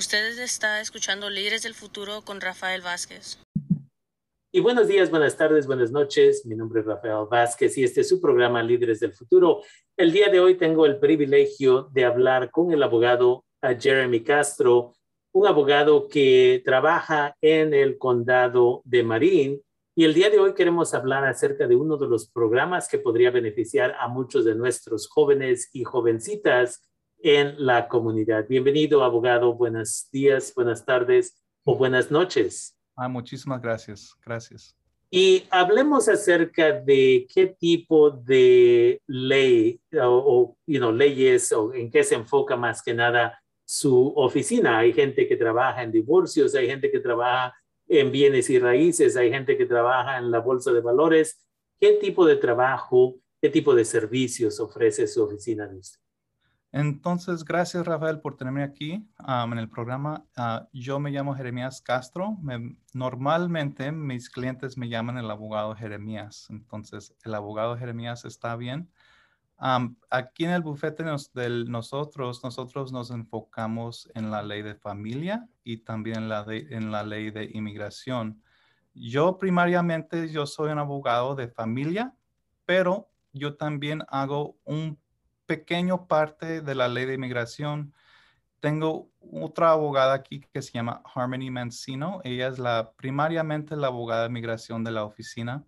Ustedes está escuchando Líderes del Futuro con Rafael Vázquez. Y buenos días, buenas tardes, buenas noches. Mi nombre es Rafael Vázquez y este es su programa Líderes del Futuro. El día de hoy tengo el privilegio de hablar con el abogado Jeremy Castro, un abogado que trabaja en el condado de Marín. Y el día de hoy queremos hablar acerca de uno de los programas que podría beneficiar a muchos de nuestros jóvenes y jovencitas en la comunidad. Bienvenido, abogado. Buenos días, buenas tardes o buenas noches. Ah, muchísimas gracias. Gracias. Y hablemos acerca de qué tipo de ley o, leyes o en qué se enfoca más que nada su oficina. Hay gente que trabaja en divorcios, hay gente que trabaja en bienes y raíces, hay gente que trabaja en la bolsa de valores. ¿Qué tipo de trabajo, qué tipo de servicios ofrece su oficina de usted? Entonces, gracias Rafael por tenerme aquí en el programa. Ah, yo me llamo Jeremías Castro. normalmente mis clientes me llaman el abogado Jeremías. Entonces, el abogado Jeremías está bien. aquí en el bufete de nosotros, nosotros nos enfocamos en la ley de familia y también la, en la ley de inmigración. Yo primariamente, yo soy un abogado de familia, pero yo también hago un pequeño parte de la ley de inmigración. Tengo otra abogada aquí que se llama Harmony Mancino. Ella es la primariamente la abogada de inmigración de la oficina.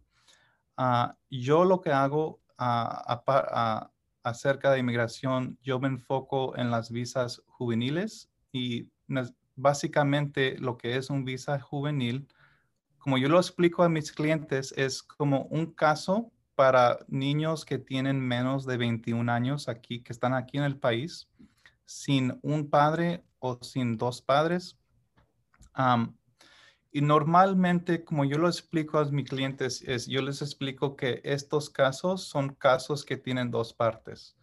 Ah, yo lo que hago uh, acerca de inmigración, yo me enfoco en las visas juveniles y básicamente lo que es un visa juvenil, como yo lo explico a mis clientes, es como un caso para niños que tienen menos de 21 años aquí, que están aquí en el país, sin un padre o sin dos padres. y normalmente, como yo lo explico a mis clientes, es, yo les explico que estos casos son casos que tienen dos partes.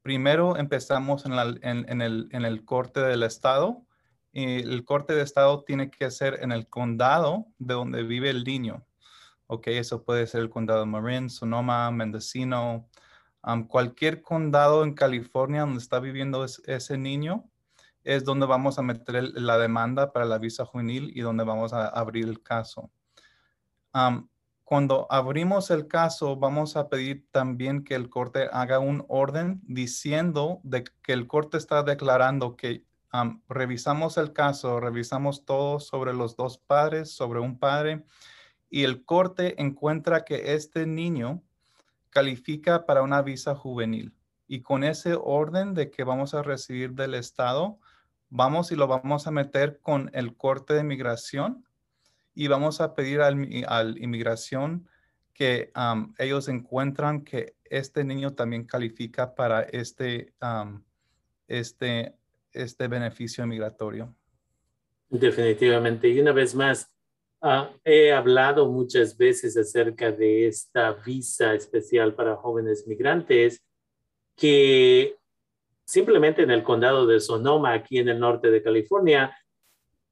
Primero empezamos en, en, el, en el corte del estado. Y el corte de estado tiene que ser en el condado de donde vive el niño. Ok, eso puede ser el condado de Marin, Sonoma, Mendocino, cualquier condado en California donde está viviendo ese niño es donde vamos a meter la demanda para la visa juvenil y donde vamos a abrir el caso. cuando abrimos el caso, vamos a pedir también que el corte haga un orden diciendo de que el corte está declarando que revisamos el caso, revisamos todo sobre los dos padres, sobre un padre, y el corte encuentra que este niño califica para una visa juvenil. Y con ese orden de que vamos a recibir del Estado, vamos y lo vamos a meter con el corte de migración y vamos a pedir al, inmigración que ellos encuentran que este niño también califica para este, este, este beneficio migratorio. Definitivamente. Y una vez más, Ah, he hablado muchas veces acerca de esta visa especial para jóvenes migrantes que simplemente en el condado de Sonoma, aquí en el norte de California,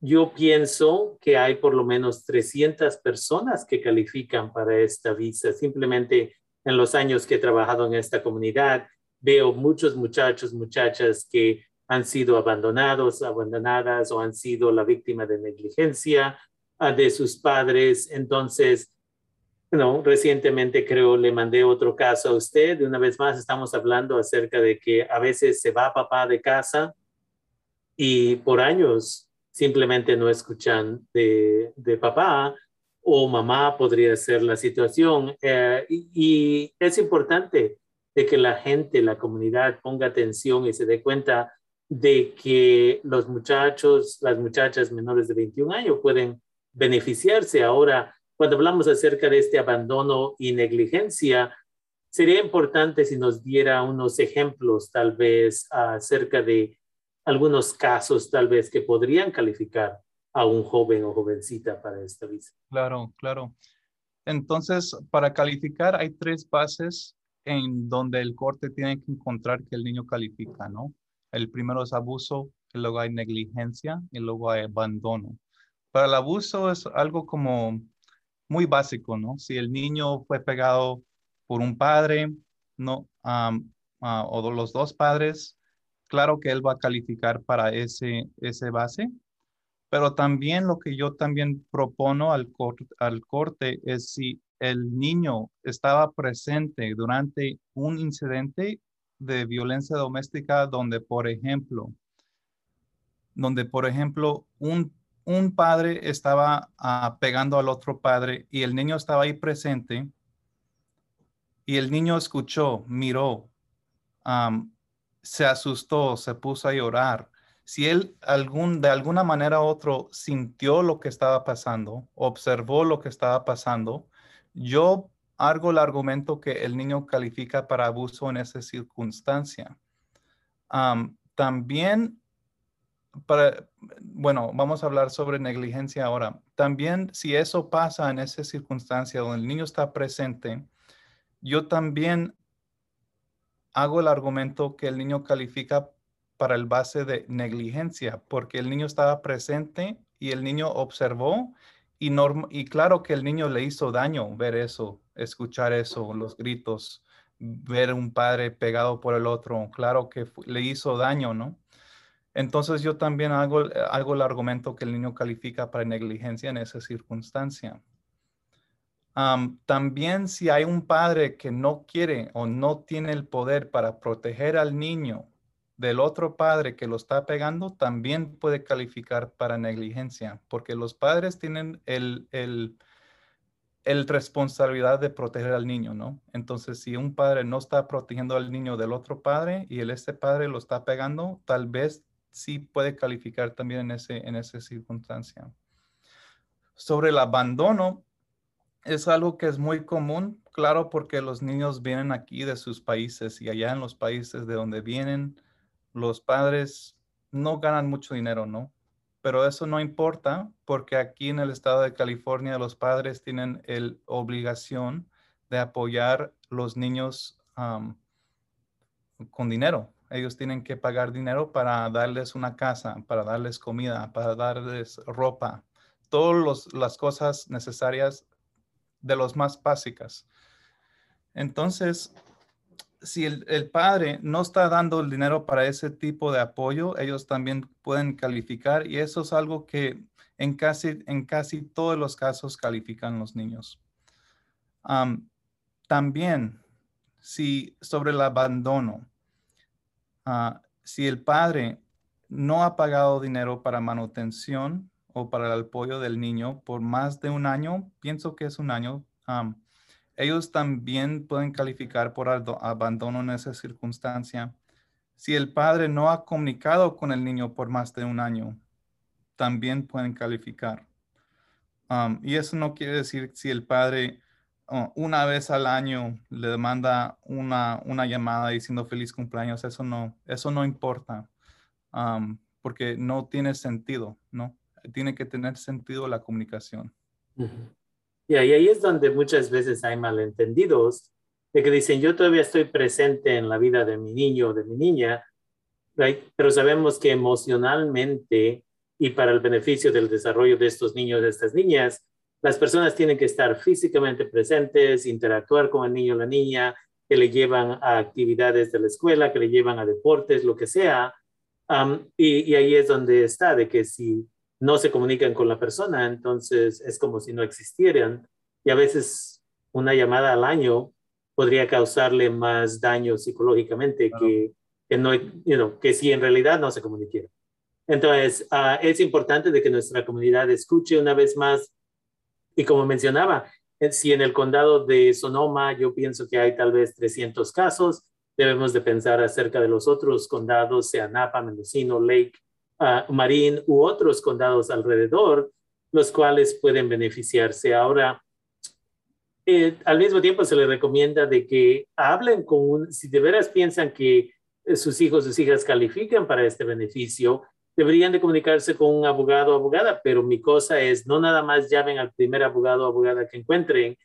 yo pienso que hay por lo menos 300 personas que califican para esta visa. Simplemente en los años que he trabajado en esta comunidad, veo muchos muchachos, muchachas que han sido abandonados, abandonadas o han sido la víctima de negligencia de sus padres. Entonces, no, recientemente creo le mandé otro caso a usted. Una vez más estamos hablando acerca de que a veces se va papá de casa y por años simplemente no escuchan de, de papá o mamá podría ser la situación. Eh, y, y, es importante de que la gente, la comunidad ponga atención y se dé cuenta de que los muchachos, las muchachas menores de 21 años pueden beneficiarse. Ahora, cuando hablamos acerca de este abandono y negligencia, sería importante si nos diera unos ejemplos tal vez acerca de algunos casos tal vez que podrían calificar a un joven o jovencita para esta visa. Claro, claro. Entonces, para calificar hay tres bases en donde el corte tiene que encontrar que el niño califica, ¿no? El primero es abuso, luego hay negligencia y luego hay abandono. Para el abuso es algo como muy básico, ¿no? Si el niño fue pegado por un padre, ¿no? Ah, o los dos padres, claro que él va a calificar para ese, ese base, pero también lo que yo también propono al, al corte es si el niño estaba presente durante un incidente de violencia doméstica donde, por ejemplo, donde, por ejemplo, un, un padre estaba ah, pegando al otro padre y el niño estaba ahí presente y el niño escuchó, miró, se asustó, se puso a llorar. Si él algún, de alguna manera u otra sintió lo que estaba pasando, observó lo que estaba pasando, yo hago el argumento que el niño califica para abuso en esa circunstancia. también, para, bueno, vamos a hablar sobre negligencia ahora. También si eso pasa en esa circunstancia donde el niño está presente, yo también hago el argumento que el niño califica para el base de negligencia, porque el niño estaba presente y el niño observó y, y claro que el niño le hizo daño ver eso, escuchar eso, los gritos, ver un padre pegado por el otro, claro que le hizo daño, ¿no? Entonces yo también hago, hago el argumento que el niño califica para negligencia en esa circunstancia. también si hay un padre que no quiere o no tiene el poder para proteger al niño del otro padre que lo está pegando también puede calificar para negligencia, porque los padres tienen el, el, el, responsabilidad de proteger al niño, ¿no? Entonces, si un padre no está protegiendo al niño del otro padre y el este padre lo está pegando, tal vez sí puede calificar también en, ese, en esa circunstancia. Sobre el abandono, es algo que es muy común, claro, porque los niños vienen aquí de sus países y allá en los países de donde vienen, los padres no ganan mucho dinero, ¿no? Pero eso no importa porque aquí en el estado de California los padres tienen la obligación de apoyar los niños con dinero. Ellos tienen que pagar dinero para darles una casa, para darles comida, para darles ropa, todas las cosas necesarias de los más básicas. Entonces, si el, padre no está dando el dinero para ese tipo de apoyo, ellos también pueden calificar y eso es algo que en casi, en casi todos los casos califican los niños. también, si sobre el abandono, ah, si el padre no ha pagado dinero para manutención o para el apoyo del niño por más de un año, pienso que es un año, ellos también pueden calificar por abandono en esa circunstancia. Si el padre no ha comunicado con el niño por más de un año, también pueden calificar. Y eso no quiere decir si el padre uh, una vez al año le manda una, una, llamada diciendo feliz cumpleaños, eso no, eso no importa, porque no tiene sentido, ¿no? Tiene que tener sentido la comunicación. Y ahí, es donde muchas veces hay malentendidos, de que dicen, yo todavía estoy presente en la vida de mi niño o de mi niña, pero sabemos que emocionalmente y para el beneficio del desarrollo de estos niños, de estas niñas, las personas tienen que estar físicamente presentes, interactuar con el niño o la niña, que le llevan a actividades de la escuela, que le llevan a deportes, lo que sea. y, y, ahí es donde está, de que si no se comunican con la persona, entonces es como si no existieran. Y a veces una llamada al año podría causarle más daño psicológicamente que, que, no, que si en realidad no se comunicara. Entonces, ah, es importante de que nuestra comunidad escuche una vez más. Y como mencionaba, eh, si en el condado de Sonoma yo pienso que hay tal vez 300 casos, debemos de pensar acerca de los otros condados, sea Napa, Mendocino, Lake, Marín u otros condados alrededor, los cuales pueden beneficiarse. Ahora, eh, al mismo tiempo se les recomienda de que hablen con un, si de veras piensan que eh, sus hijos, sus hijas califican para este beneficio, deberían de comunicarse con un abogado o abogada, pero mi cosa es, no nada más llamen al primer abogado o abogada que encuentren.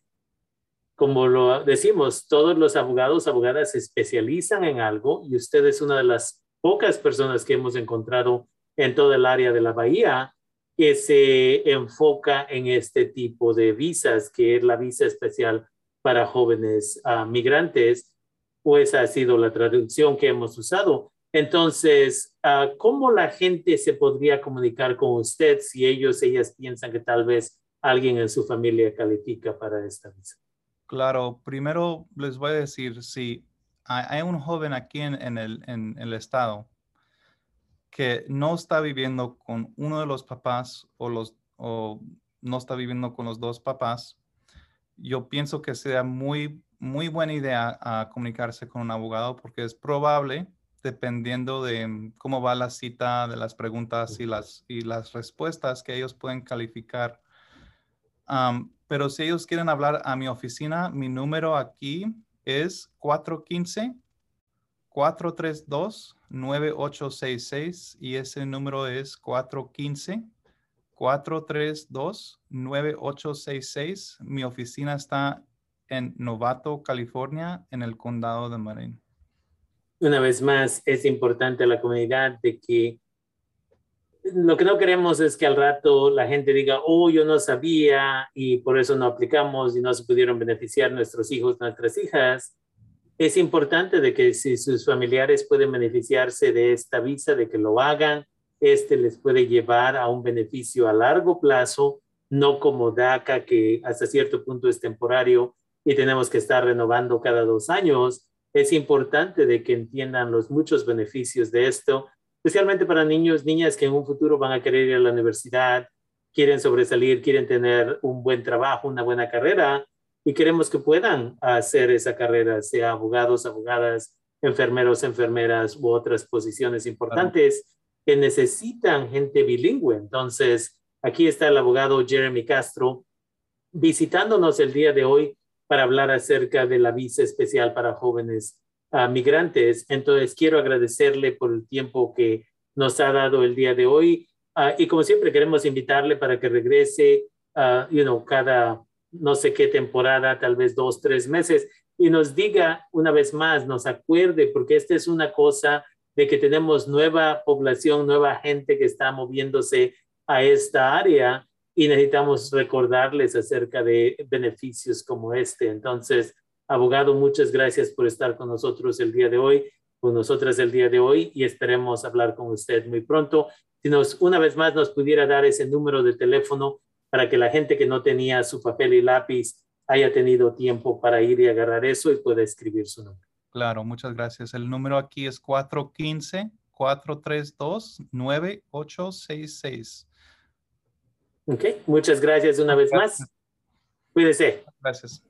Como lo decimos, todos los abogados, abogadas se especializan en algo y usted es una de las pocas personas que hemos encontrado en todo el área de la bahía que se enfoca en este tipo de visas, que es la visa especial para jóvenes ah, migrantes, pues ha sido la traducción que hemos usado. Entonces, uh, ¿cómo la gente se podría comunicar con usted si ellos, ellas piensan que tal vez alguien en su familia califica para esta visa? Claro, primero les voy a decir, si hay, un joven aquí en, en, el, estado que no está viviendo con uno de los papás o, los, o no está viviendo con los dos papás, yo pienso que sea muy, muy buena idea a comunicarse con un abogado porque es probable dependiendo de mm, cómo va la cita, de las preguntas y las, y las respuestas que ellos pueden calificar. pero si ellos quieren hablar a mi oficina, mi número aquí es 415-432-9866 y ese número es 415-432-9866. Mi oficina está en Novato, California, en el condado de Marin una vez más, es importante a la comunidad de que lo que no queremos es que al rato la gente diga, oh, yo no sabía y por eso no aplicamos y no se pudieron beneficiar nuestros hijos, nuestras hijas. Es importante de que si sus familiares pueden beneficiarse de esta visa, de que lo hagan. Este les puede llevar a un beneficio a largo plazo, no como DACA, que hasta cierto punto es temporario y tenemos que estar renovando cada dos años es importante de que entiendan los muchos beneficios de esto, especialmente para niños, niñas que en un futuro van a querer ir a la universidad, quieren sobresalir, quieren tener un buen trabajo, una buena carrera y queremos que puedan hacer esa carrera, sea abogados, abogadas, enfermeros, enfermeras u otras posiciones importantes que necesitan gente bilingüe. Entonces, aquí está el abogado Jeremy Castro visitándonos el día de hoy para hablar acerca de la visa especial para jóvenes uh, migrantes. Entonces, quiero agradecerle por el tiempo que nos ha dado el día de hoy. Uh, y como siempre, queremos invitarle para que regrese, uh, you know, cada no sé qué temporada, tal vez dos, tres meses, y nos diga una vez más, nos acuerde, porque esta es una cosa de que tenemos nueva población, nueva gente que está moviéndose a esta área y necesitamos recordarles acerca de beneficios como este. Entonces, abogado, muchas gracias por estar con nosotros el día de hoy, con nosotras el día de hoy y esperemos hablar con usted muy pronto. Si nos, una vez más nos pudiera dar ese número de teléfono para que la gente que no tenía su papel y lápiz haya tenido tiempo para ir y agarrar eso y pueda escribir su nombre. Claro, muchas gracias. El número aquí es 415 432 9866. Ok, muchas gracias una vez más. Cuídese. Gracias.